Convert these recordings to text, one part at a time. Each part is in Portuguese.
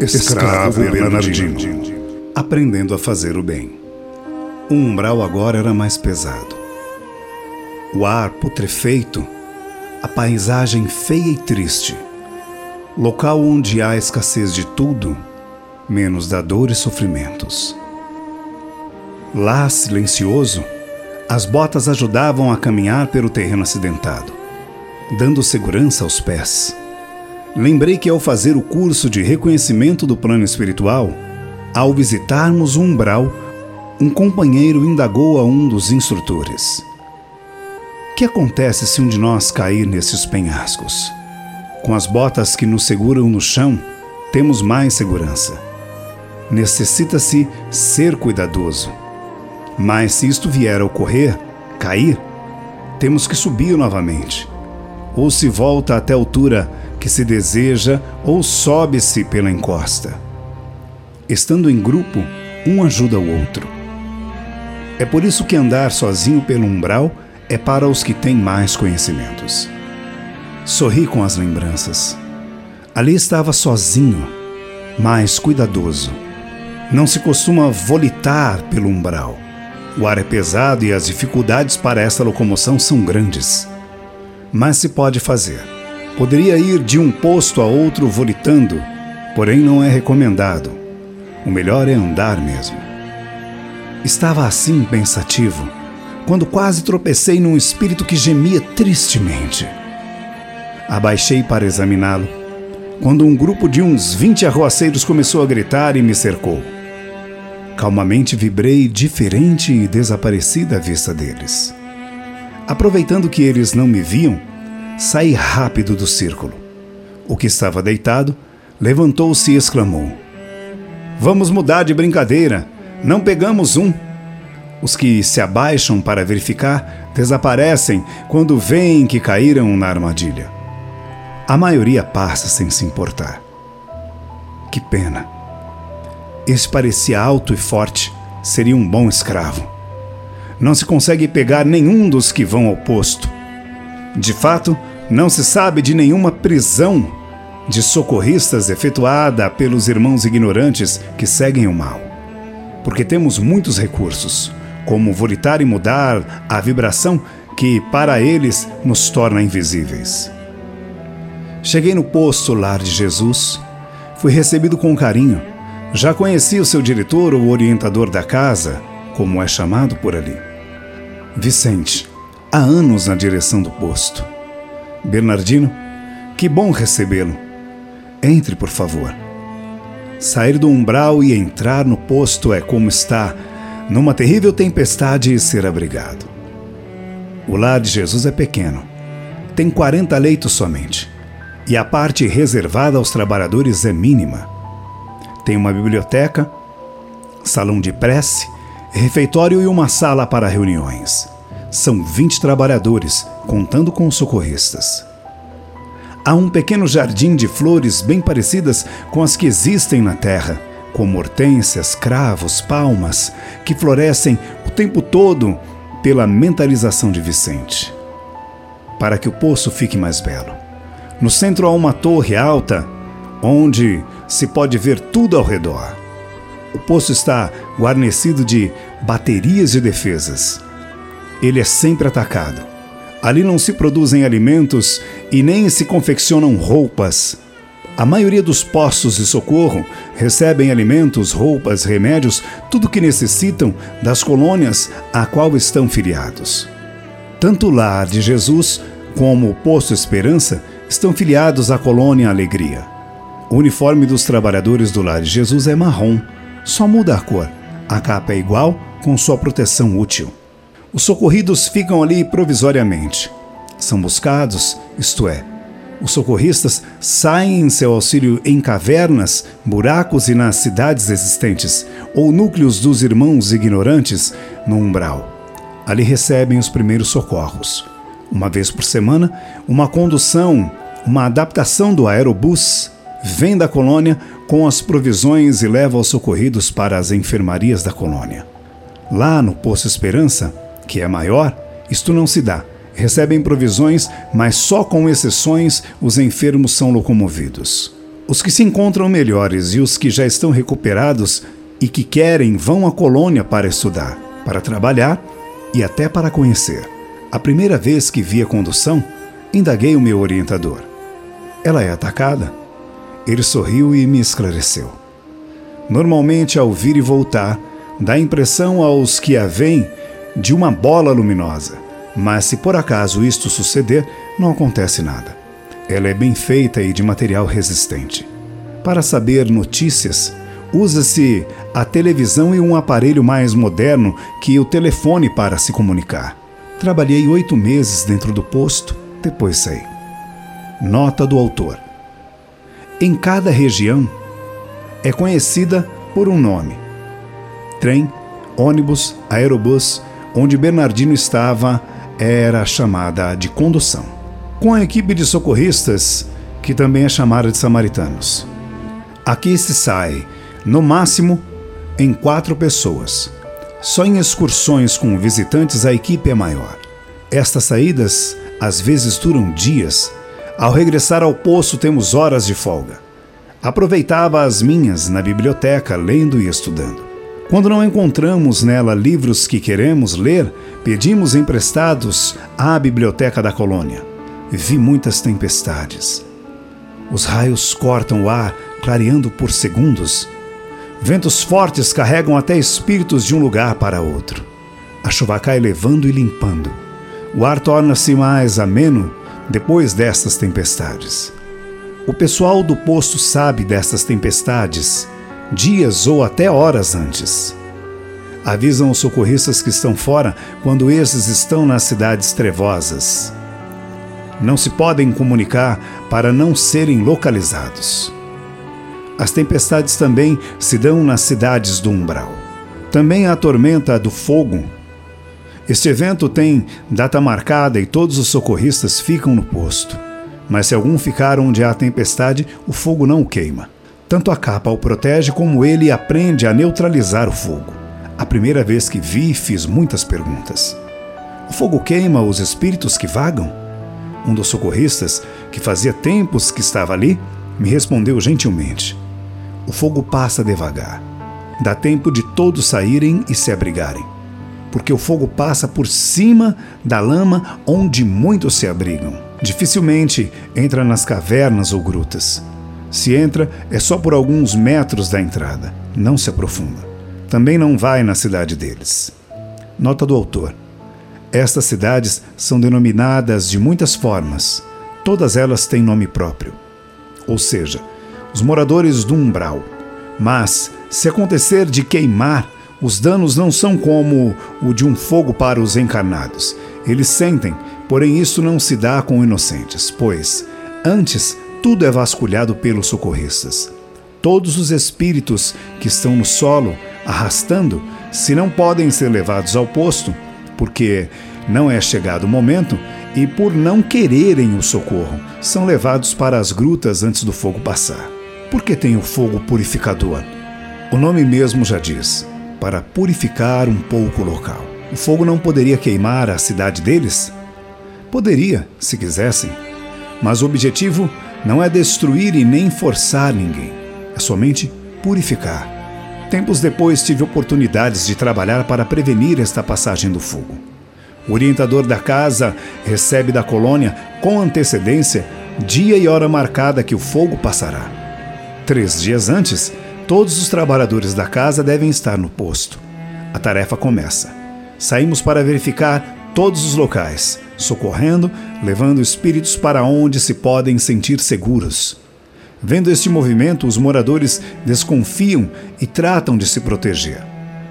Escravo Bernardino, aprendendo a fazer o bem. O umbral agora era mais pesado. O ar putrefeito, a paisagem feia e triste, local onde há escassez de tudo, menos da dor e sofrimentos. Lá, silencioso, as botas ajudavam a caminhar pelo terreno acidentado, dando segurança aos pés. Lembrei que ao fazer o curso de reconhecimento do plano espiritual, ao visitarmos o umbral, um companheiro indagou a um dos instrutores: O que acontece se um de nós cair nesses penhascos? Com as botas que nos seguram no chão, temos mais segurança. Necessita-se ser cuidadoso mas se isto vier a ocorrer, cair, temos que subir novamente. Ou se volta até a altura que se deseja, ou sobe-se pela encosta. Estando em grupo, um ajuda o outro. É por isso que andar sozinho pelo umbral é para os que têm mais conhecimentos. Sorri com as lembranças. Ali estava sozinho, mas cuidadoso. Não se costuma volitar pelo umbral o ar é pesado e as dificuldades para essa locomoção são grandes. Mas se pode fazer. Poderia ir de um posto a outro volitando, porém não é recomendado. O melhor é andar mesmo. Estava assim pensativo, quando quase tropecei num espírito que gemia tristemente. Abaixei para examiná-lo, quando um grupo de uns vinte arroaceiros começou a gritar e me cercou. Calmamente vibrei diferente e desapareci da vista deles. Aproveitando que eles não me viam, saí rápido do círculo. O que estava deitado levantou-se e exclamou: Vamos mudar de brincadeira, não pegamos um. Os que se abaixam para verificar desaparecem quando veem que caíram na armadilha. A maioria passa sem se importar. Que pena. Esse parecia alto e forte, seria um bom escravo. Não se consegue pegar nenhum dos que vão ao posto. De fato, não se sabe de nenhuma prisão de socorristas efetuada pelos irmãos ignorantes que seguem o mal. Porque temos muitos recursos, como volitar e mudar a vibração que, para eles, nos torna invisíveis. Cheguei no posto Lar de Jesus, fui recebido com carinho já conhecia o seu diretor ou orientador da casa, como é chamado por ali. Vicente, há anos na direção do posto. Bernardino, que bom recebê-lo. Entre, por favor. Sair do umbral e entrar no posto é como está, numa terrível tempestade, e ser abrigado. O lar de Jesus é pequeno. Tem 40 leitos somente. E a parte reservada aos trabalhadores é mínima tem uma biblioteca, salão de prece, refeitório e uma sala para reuniões. São 20 trabalhadores, contando com os socorristas. Há um pequeno jardim de flores bem parecidas com as que existem na terra, como hortênsias, cravos, palmas, que florescem o tempo todo pela mentalização de Vicente. Para que o poço fique mais belo. No centro há uma torre alta, onde se pode ver tudo ao redor. O poço está guarnecido de baterias de defesas. Ele é sempre atacado. Ali não se produzem alimentos e nem se confeccionam roupas. A maioria dos postos de socorro recebem alimentos, roupas, remédios, tudo o que necessitam das colônias a qual estão filiados. Tanto o Lar de Jesus como o Posto Esperança estão filiados à colônia Alegria. O uniforme dos trabalhadores do Lar de Jesus é marrom, só muda a cor. A capa é igual, com sua proteção útil. Os socorridos ficam ali provisoriamente. São buscados, isto é, os socorristas saem em seu auxílio em cavernas, buracos e nas cidades existentes, ou núcleos dos irmãos ignorantes no umbral. Ali recebem os primeiros socorros. Uma vez por semana, uma condução, uma adaptação do aerobus vem da colônia com as provisões e leva os socorridos para as enfermarias da colônia. Lá no Poço Esperança, que é maior, isto não se dá. Recebem provisões, mas só com exceções os enfermos são locomovidos. Os que se encontram melhores e os que já estão recuperados e que querem vão à colônia para estudar, para trabalhar e até para conhecer. A primeira vez que vi a condução, indaguei o meu orientador. Ela é atacada? Ele sorriu e me esclareceu. Normalmente, ao vir e voltar, dá impressão aos que a veem de uma bola luminosa, mas se por acaso isto suceder, não acontece nada. Ela é bem feita e de material resistente. Para saber notícias, usa-se a televisão e um aparelho mais moderno que o telefone para se comunicar. Trabalhei oito meses dentro do posto, depois saí. Nota do autor: Em cada região é conhecida por um nome: trem, ônibus, aerobus, onde Bernardino estava era chamada de condução. Com a equipe de socorristas, que também é chamada de samaritanos. Aqui se sai, no máximo, em quatro pessoas. Só em excursões com visitantes a equipe é maior. Estas saídas às vezes duram dias. Ao regressar ao poço temos horas de folga. Aproveitava as minhas na biblioteca, lendo e estudando. Quando não encontramos nela livros que queremos ler, pedimos emprestados à biblioteca da colônia. Vi muitas tempestades. Os raios cortam o ar, clareando por segundos. Ventos fortes carregam até espíritos de um lugar para outro. A chuva cai levando e limpando. O ar torna-se mais ameno depois destas tempestades. O pessoal do posto sabe destas tempestades dias ou até horas antes. Avisam os socorristas que estão fora quando esses estão nas cidades trevosas. Não se podem comunicar para não serem localizados. As tempestades também se dão nas cidades do umbral. Também a tormenta do fogo. Este evento tem data marcada e todos os socorristas ficam no posto. Mas se algum ficar onde há tempestade, o fogo não o queima. Tanto a capa o protege como ele aprende a neutralizar o fogo. A primeira vez que vi, fiz muitas perguntas. O fogo queima os espíritos que vagam? Um dos socorristas, que fazia tempos que estava ali, me respondeu gentilmente: O fogo passa devagar. Dá tempo de todos saírem e se abrigarem. Porque o fogo passa por cima da lama onde muitos se abrigam. Dificilmente entra nas cavernas ou grutas. Se entra, é só por alguns metros da entrada, não se aprofunda. Também não vai na cidade deles. Nota do autor: Estas cidades são denominadas de muitas formas, todas elas têm nome próprio. Ou seja, os moradores do umbral. Mas, se acontecer de queimar, os danos não são como o de um fogo para os encarnados. Eles sentem, porém isso não se dá com inocentes, pois, antes tudo é vasculhado pelos socorristas. Todos os espíritos que estão no solo, arrastando, se não podem ser levados ao posto, porque não é chegado o momento, e por não quererem o socorro, são levados para as grutas antes do fogo passar. Porque tem o fogo purificador? O nome mesmo já diz: para purificar um pouco o local. O fogo não poderia queimar a cidade deles? Poderia, se quisessem, mas o objetivo não é destruir e nem forçar ninguém, é somente purificar. Tempos depois tive oportunidades de trabalhar para prevenir esta passagem do fogo. O orientador da casa recebe da colônia, com antecedência, dia e hora marcada que o fogo passará. Três dias antes, todos os trabalhadores da casa devem estar no posto. A tarefa começa. Saímos para verificar todos os locais, socorrendo, levando espíritos para onde se podem sentir seguros. Vendo este movimento, os moradores desconfiam e tratam de se proteger.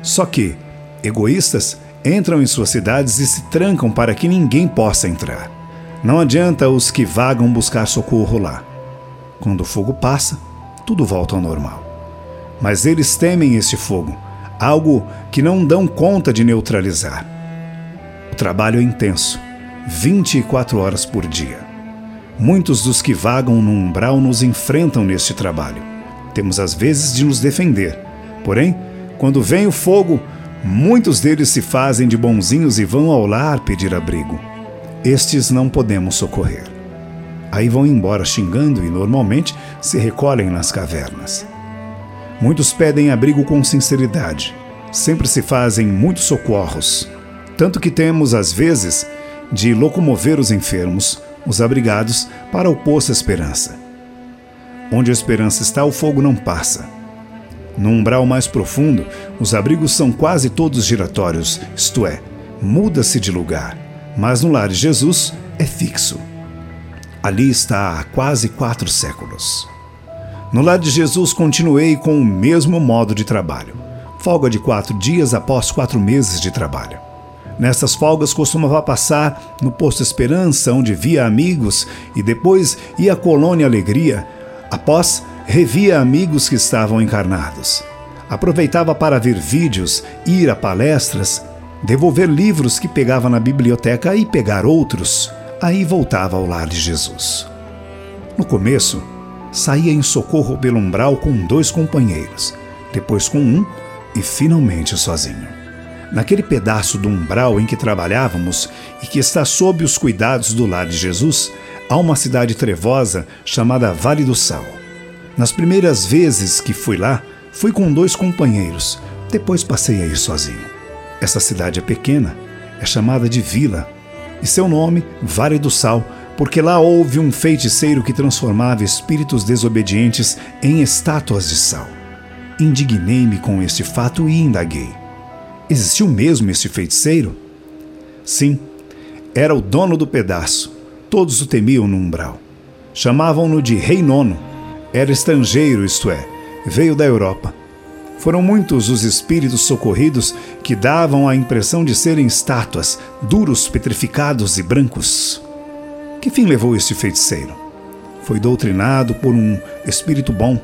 Só que, egoístas, entram em suas cidades e se trancam para que ninguém possa entrar. Não adianta os que vagam buscar socorro lá. Quando o fogo passa, tudo volta ao normal. Mas eles temem este fogo, algo que não dão conta de neutralizar trabalho é intenso, 24 horas por dia. Muitos dos que vagam no umbral nos enfrentam neste trabalho. Temos às vezes de nos defender. Porém, quando vem o fogo, muitos deles se fazem de bonzinhos e vão ao lar pedir abrigo. Estes não podemos socorrer. Aí vão embora xingando e normalmente se recolhem nas cavernas. Muitos pedem abrigo com sinceridade. Sempre se fazem muitos socorros. Tanto que temos, às vezes, de locomover os enfermos, os abrigados, para o poço Esperança. Onde a esperança está, o fogo não passa. No umbral mais profundo, os abrigos são quase todos giratórios, isto é, muda-se de lugar, mas no lar de Jesus é fixo. Ali está há quase quatro séculos. No lar de Jesus, continuei com o mesmo modo de trabalho. Folga de quatro dias após quatro meses de trabalho. Nessas folgas costumava passar no Posto Esperança, onde via amigos, e depois ia à Colônia Alegria. Após, revia amigos que estavam encarnados. Aproveitava para ver vídeos, ir a palestras, devolver livros que pegava na biblioteca e pegar outros. Aí voltava ao lar de Jesus. No começo, saía em socorro pelo umbral com dois companheiros, depois com um e finalmente sozinho. Naquele pedaço do umbral em que trabalhávamos e que está sob os cuidados do lar de Jesus, há uma cidade trevosa chamada Vale do Sal. Nas primeiras vezes que fui lá, fui com dois companheiros, depois passei a ir sozinho. Essa cidade é pequena, é chamada de Vila, e seu nome, Vale do Sal, porque lá houve um feiticeiro que transformava espíritos desobedientes em estátuas de sal. Indignei-me com este fato e indaguei. Existiu mesmo esse feiticeiro? Sim, era o dono do pedaço. Todos o temiam no umbral. Chamavam-no de Rei Nono. Era estrangeiro, isto é, veio da Europa. Foram muitos os espíritos socorridos que davam a impressão de serem estátuas, duros, petrificados e brancos. Que fim levou este feiticeiro? Foi doutrinado por um espírito bom,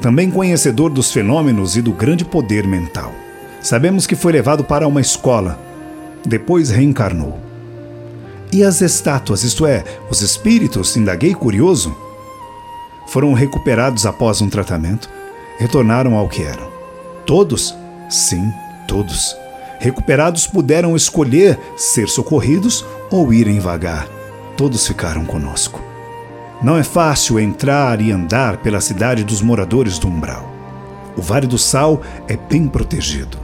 também conhecedor dos fenômenos e do grande poder mental. Sabemos que foi levado para uma escola, depois reencarnou. E as estátuas, isto é, os espíritos, indaguei curioso, foram recuperados após um tratamento, retornaram ao que eram. Todos? Sim, todos. Recuperados puderam escolher ser socorridos ou irem vagar todos ficaram conosco. Não é fácil entrar e andar pela cidade dos moradores do umbral. O Vale do Sal é bem protegido.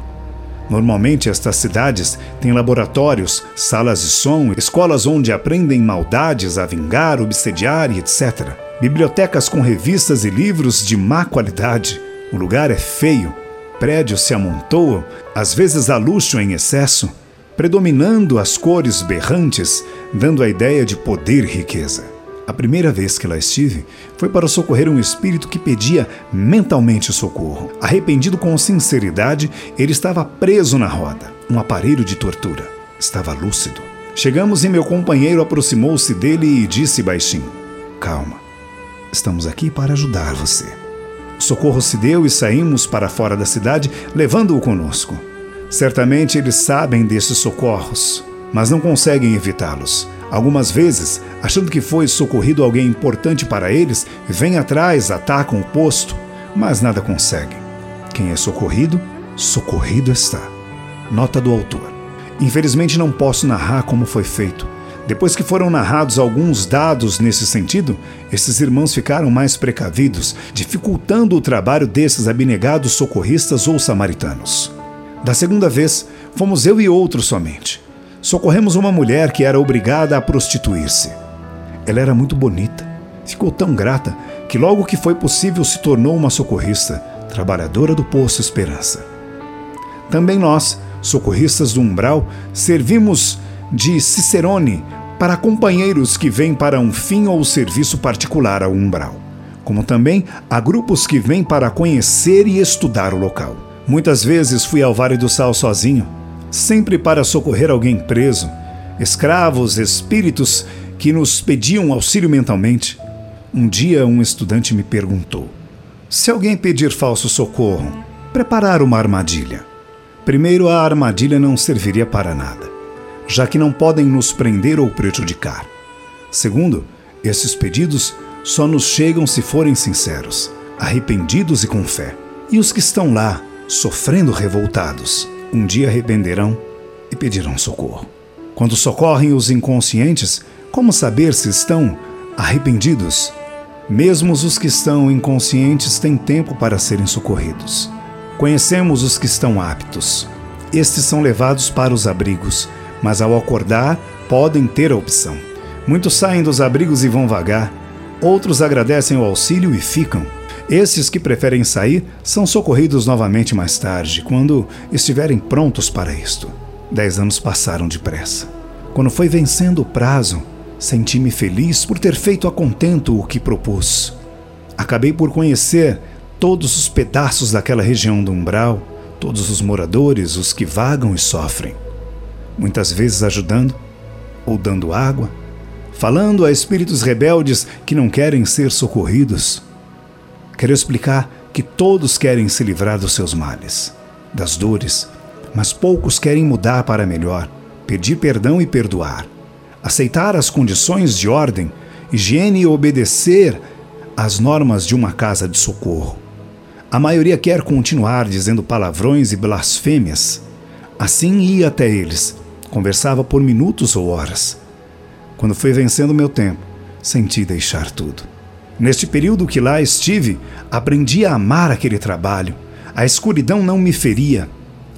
Normalmente, estas cidades têm laboratórios, salas de som, escolas onde aprendem maldades a vingar, obsediar e etc. Bibliotecas com revistas e livros de má qualidade. O lugar é feio, prédios se amontoam, às vezes há luxo em excesso predominando as cores berrantes, dando a ideia de poder e riqueza. A primeira vez que lá estive foi para socorrer um espírito que pedia mentalmente socorro. Arrependido com sinceridade, ele estava preso na roda, um aparelho de tortura. Estava lúcido. Chegamos e meu companheiro aproximou-se dele e disse baixinho: Calma, estamos aqui para ajudar você. O socorro se deu e saímos para fora da cidade, levando-o conosco. Certamente eles sabem desses socorros, mas não conseguem evitá-los. Algumas vezes, achando que foi socorrido alguém importante para eles, vêm atrás, atacam o posto, mas nada conseguem. Quem é socorrido, socorrido está. Nota do autor. Infelizmente não posso narrar como foi feito. Depois que foram narrados alguns dados nesse sentido, esses irmãos ficaram mais precavidos, dificultando o trabalho desses abnegados socorristas ou samaritanos. Da segunda vez, fomos eu e outro somente. Socorremos uma mulher que era obrigada a prostituir-se. Ela era muito bonita. Ficou tão grata que, logo que foi possível, se tornou uma socorrista, trabalhadora do Poço Esperança. Também nós, socorristas do Umbral, servimos de Cicerone para companheiros que vêm para um fim ou serviço particular ao Umbral, como também há grupos que vêm para conhecer e estudar o local. Muitas vezes fui ao Vale do Sal sozinho, sempre para socorrer alguém preso, escravos, espíritos que nos pediam auxílio mentalmente. Um dia um estudante me perguntou: se alguém pedir falso socorro, preparar uma armadilha. Primeiro, a armadilha não serviria para nada, já que não podem nos prender ou prejudicar. Segundo, esses pedidos só nos chegam se forem sinceros, arrependidos e com fé. E os que estão lá, sofrendo revoltados, um dia arrependerão e pedirão socorro. Quando socorrem os inconscientes, como saber se estão arrependidos? Mesmo os que estão inconscientes têm tempo para serem socorridos. Conhecemos os que estão aptos. Estes são levados para os abrigos, mas ao acordar podem ter a opção. Muitos saem dos abrigos e vão vagar, outros agradecem o auxílio e ficam. Esses que preferem sair são socorridos novamente mais tarde, quando estiverem prontos para isto. Dez anos passaram depressa. Quando foi vencendo o prazo, senti-me feliz por ter feito a contento o que propus. Acabei por conhecer todos os pedaços daquela região do umbral, todos os moradores, os que vagam e sofrem. Muitas vezes ajudando ou dando água, falando a espíritos rebeldes que não querem ser socorridos Quero explicar que todos querem se livrar dos seus males, das dores, mas poucos querem mudar para melhor, pedir perdão e perdoar, aceitar as condições de ordem, higiene e obedecer às normas de uma casa de socorro. A maioria quer continuar dizendo palavrões e blasfêmias. Assim ia até eles, conversava por minutos ou horas. Quando fui vencendo meu tempo, senti deixar tudo. Neste período que lá estive, aprendi a amar aquele trabalho. A escuridão não me feria.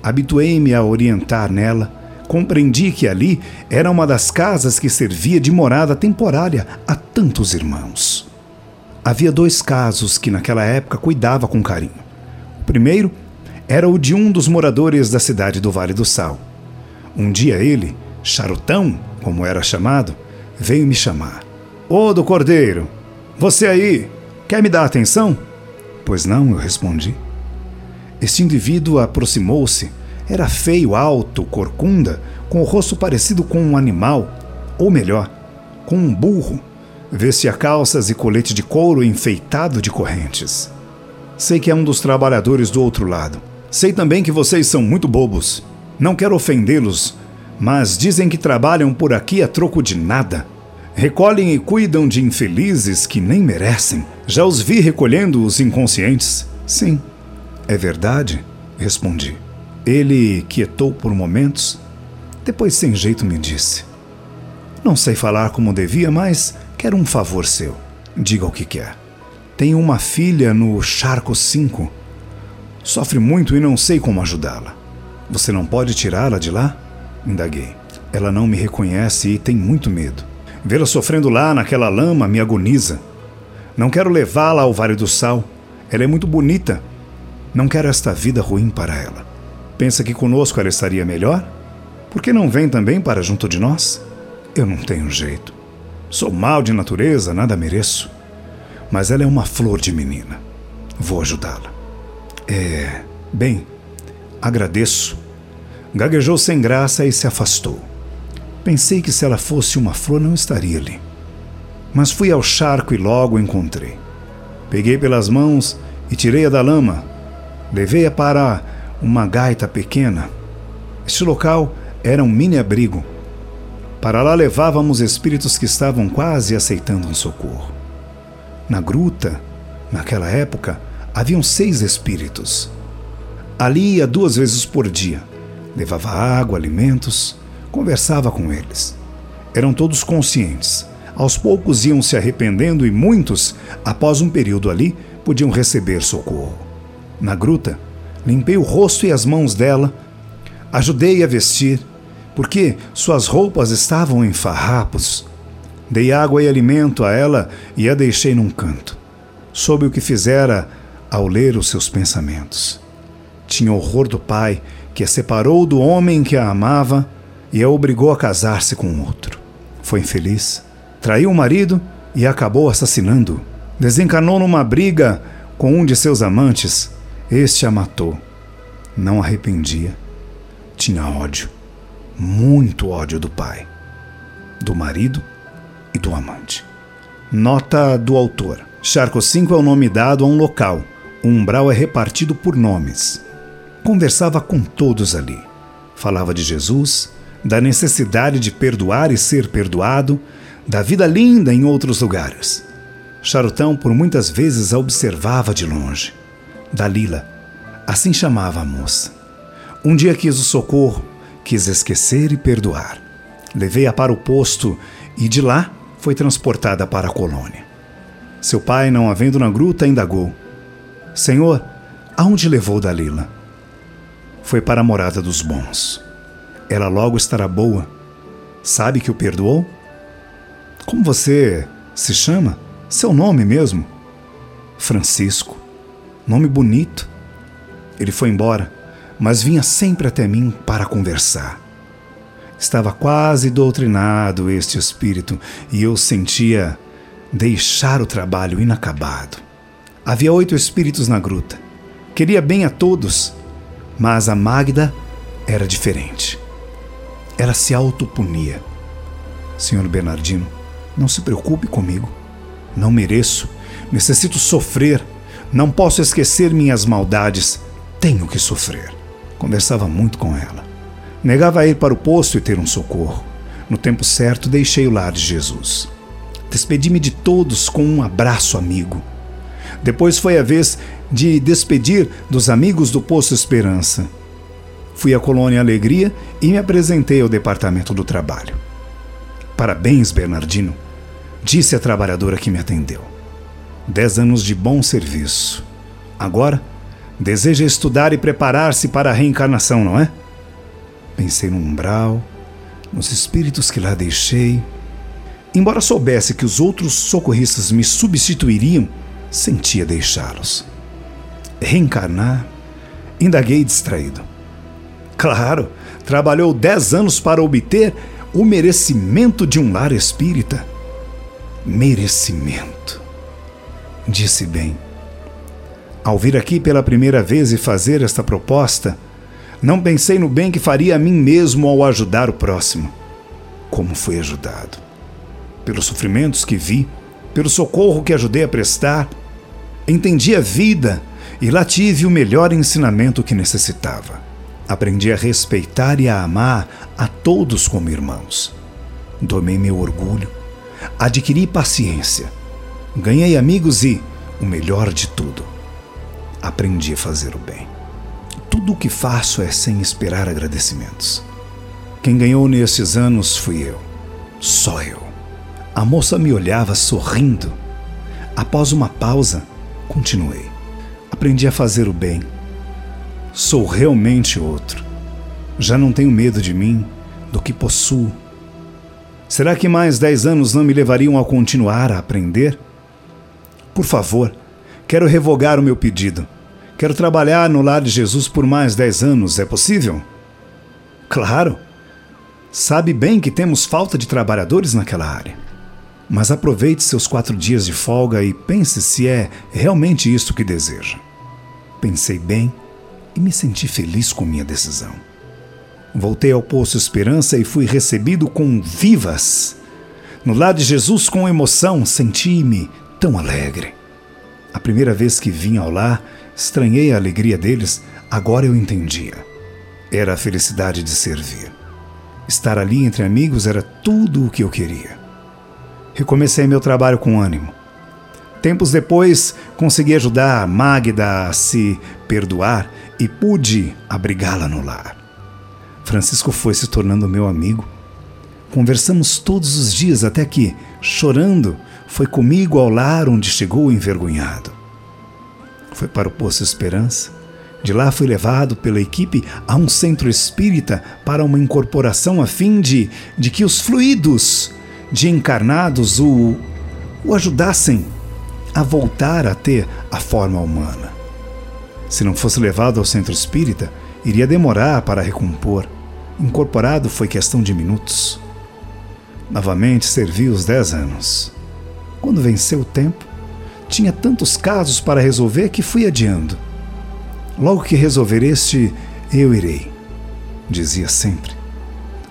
Habituei-me a orientar nela. Compreendi que ali era uma das casas que servia de morada temporária a tantos irmãos. Havia dois casos que naquela época cuidava com carinho. O primeiro era o de um dos moradores da cidade do Vale do Sal. Um dia ele, Charutão, como era chamado, veio me chamar. Ô do Cordeiro, você aí, quer me dar atenção? Pois não, eu respondi. Este indivíduo aproximou-se. Era feio, alto, corcunda, com o rosto parecido com um animal, ou melhor, com um burro. Vestia calças e colete de couro enfeitado de correntes. Sei que é um dos trabalhadores do outro lado. Sei também que vocês são muito bobos. Não quero ofendê-los, mas dizem que trabalham por aqui a troco de nada. Recolhem e cuidam de infelizes que nem merecem. Já os vi recolhendo os inconscientes. Sim, é verdade, respondi. Ele quietou por momentos. Depois, sem jeito, me disse: Não sei falar como devia, mas quero um favor seu. Diga o que quer. Tenho uma filha no Charco 5. Sofre muito e não sei como ajudá-la. Você não pode tirá-la de lá? Indaguei. Ela não me reconhece e tem muito medo. Vê-la sofrendo lá naquela lama me agoniza. Não quero levá-la ao Vale do Sal. Ela é muito bonita. Não quero esta vida ruim para ela. Pensa que conosco ela estaria melhor? Por que não vem também para junto de nós? Eu não tenho jeito. Sou mal de natureza, nada mereço. Mas ela é uma flor de menina. Vou ajudá-la. É. Bem, agradeço. Gaguejou sem graça e se afastou. Pensei que se ela fosse uma flor não estaria ali. Mas fui ao charco e logo encontrei. Peguei pelas mãos e tirei-a da lama. Levei-a para uma gaita pequena. Este local era um mini abrigo. Para lá levávamos espíritos que estavam quase aceitando um socorro. Na gruta, naquela época, haviam seis espíritos. Ali ia duas vezes por dia. Levava água, alimentos Conversava com eles. Eram todos conscientes. Aos poucos iam se arrependendo e muitos, após um período ali, podiam receber socorro. Na gruta, limpei o rosto e as mãos dela, ajudei a vestir, porque suas roupas estavam em farrapos. Dei água e alimento a ela e a deixei num canto. Soube o que fizera ao ler os seus pensamentos. Tinha horror do pai que a separou do homem que a amava e a obrigou a casar-se com outro. Foi infeliz, traiu o marido e acabou assassinando. Desencanou numa briga com um de seus amantes. Este a matou. Não arrependia. Tinha ódio, muito ódio do pai, do marido e do amante. Nota do autor: Charco 5 é o nome dado a um local. O umbral é repartido por nomes. Conversava com todos ali. Falava de Jesus, da necessidade de perdoar e ser perdoado, da vida linda em outros lugares. Charutão por muitas vezes a observava de longe. Dalila, assim chamava a moça. Um dia quis o socorro, quis esquecer e perdoar. Levei-a para o posto e de lá foi transportada para a colônia. Seu pai, não havendo na gruta, indagou: Senhor, aonde levou Dalila? Foi para a morada dos bons. Ela logo estará boa. Sabe que o perdoou? Como você se chama? Seu nome mesmo? Francisco. Nome bonito. Ele foi embora, mas vinha sempre até mim para conversar. Estava quase doutrinado este espírito e eu sentia deixar o trabalho inacabado. Havia oito espíritos na gruta. Queria bem a todos, mas a Magda era diferente. Ela se autopunia. Senhor Bernardino, não se preocupe comigo. Não mereço. Necessito sofrer. Não posso esquecer minhas maldades. Tenho que sofrer. Conversava muito com ela. Negava ir para o posto e ter um socorro. No tempo certo, deixei o lar de Jesus. Despedi-me de todos com um abraço amigo. Depois foi a vez de despedir dos amigos do Poço Esperança. Fui à Colônia Alegria e me apresentei ao Departamento do Trabalho. Parabéns, Bernardino, disse a trabalhadora que me atendeu. Dez anos de bom serviço. Agora, deseja estudar e preparar-se para a reencarnação, não é? Pensei no umbral, nos espíritos que lá deixei Embora soubesse que os outros socorristas me substituiriam, sentia deixá-los. Reencarnar? Indaguei distraído. Claro, trabalhou dez anos para obter o merecimento de um lar espírita. Merecimento. Disse bem. Ao vir aqui pela primeira vez e fazer esta proposta, não pensei no bem que faria a mim mesmo ao ajudar o próximo. Como fui ajudado pelos sofrimentos que vi, pelo socorro que ajudei a prestar. Entendi a vida e lá tive o melhor ensinamento que necessitava. Aprendi a respeitar e a amar a todos como irmãos. Domei meu orgulho, adquiri paciência, ganhei amigos e, o melhor de tudo, aprendi a fazer o bem. Tudo o que faço é sem esperar agradecimentos. Quem ganhou nesses anos fui eu, só eu. A moça me olhava sorrindo. Após uma pausa, continuei. Aprendi a fazer o bem. Sou realmente outro. Já não tenho medo de mim, do que possuo. Será que mais dez anos não me levariam a continuar a aprender? Por favor, quero revogar o meu pedido. Quero trabalhar no lar de Jesus por mais dez anos. É possível? Claro. Sabe bem que temos falta de trabalhadores naquela área. Mas aproveite seus quatro dias de folga e pense se é realmente isto que deseja. Pensei bem e me senti feliz com minha decisão. Voltei ao Poço Esperança e fui recebido com vivas. No lado de Jesus, com emoção, senti-me tão alegre. A primeira vez que vim ao lar, estranhei a alegria deles, agora eu entendia. Era a felicidade de servir. Estar ali entre amigos era tudo o que eu queria. Recomecei meu trabalho com ânimo. Tempos depois, consegui ajudar Magda a se perdoar e pude abrigá-la no lar. Francisco foi se tornando meu amigo. Conversamos todos os dias até que, chorando, foi comigo ao lar onde chegou envergonhado. Foi para o Poço Esperança. De lá fui levado pela equipe a um centro espírita para uma incorporação a fim de, de que os fluidos de encarnados o, o ajudassem a voltar a ter a forma humana. Se não fosse levado ao centro espírita, iria demorar para recompor. Incorporado foi questão de minutos. Novamente servi os dez anos. Quando venceu o tempo, tinha tantos casos para resolver que fui adiando. Logo que resolver este, eu irei, dizia sempre.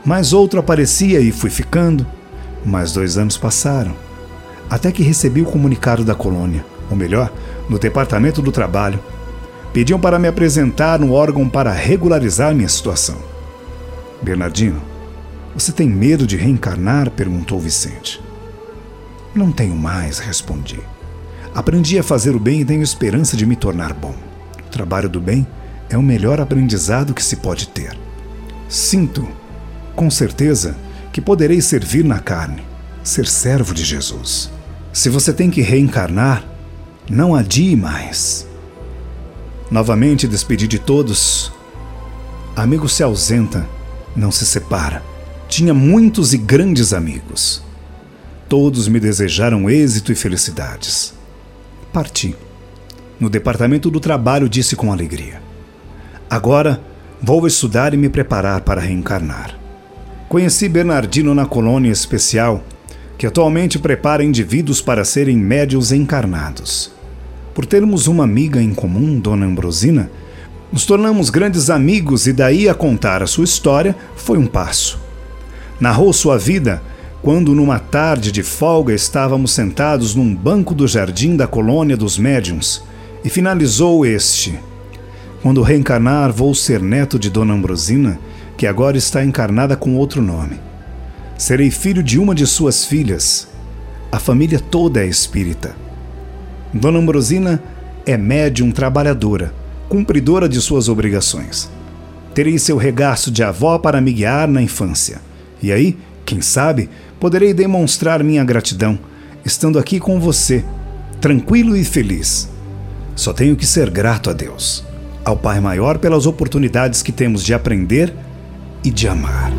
Mas outro aparecia e fui ficando. Mais dois anos passaram, até que recebi o comunicado da colônia, ou melhor, no Departamento do Trabalho. Pediam para me apresentar no órgão para regularizar minha situação. Bernardino, você tem medo de reencarnar? perguntou Vicente. Não tenho mais, respondi. Aprendi a fazer o bem e tenho esperança de me tornar bom. O trabalho do bem é o melhor aprendizado que se pode ter. Sinto, com certeza, que poderei servir na carne, ser servo de Jesus. Se você tem que reencarnar, não adie mais. Novamente despedi de todos. Amigo se ausenta, não se separa. Tinha muitos e grandes amigos. Todos me desejaram êxito e felicidades. Parti. No departamento do trabalho disse com alegria: Agora vou estudar e me preparar para reencarnar. Conheci Bernardino na colônia especial, que atualmente prepara indivíduos para serem médios encarnados. Por termos uma amiga em comum, Dona Ambrosina, nos tornamos grandes amigos e daí a contar a sua história foi um passo. Narrou sua vida quando, numa tarde de folga, estávamos sentados num banco do jardim da colônia dos médiuns, e finalizou este. Quando reencarnar, vou ser neto de Dona Ambrosina que agora está encarnada com outro nome. Serei filho de uma de suas filhas. A família toda é espírita. Dona Ambrosina é médium trabalhadora, cumpridora de suas obrigações. Terei seu regaço de avó para me guiar na infância. E aí, quem sabe, poderei demonstrar minha gratidão, estando aqui com você, tranquilo e feliz. Só tenho que ser grato a Deus, ao Pai Maior pelas oportunidades que temos de aprender e de amar.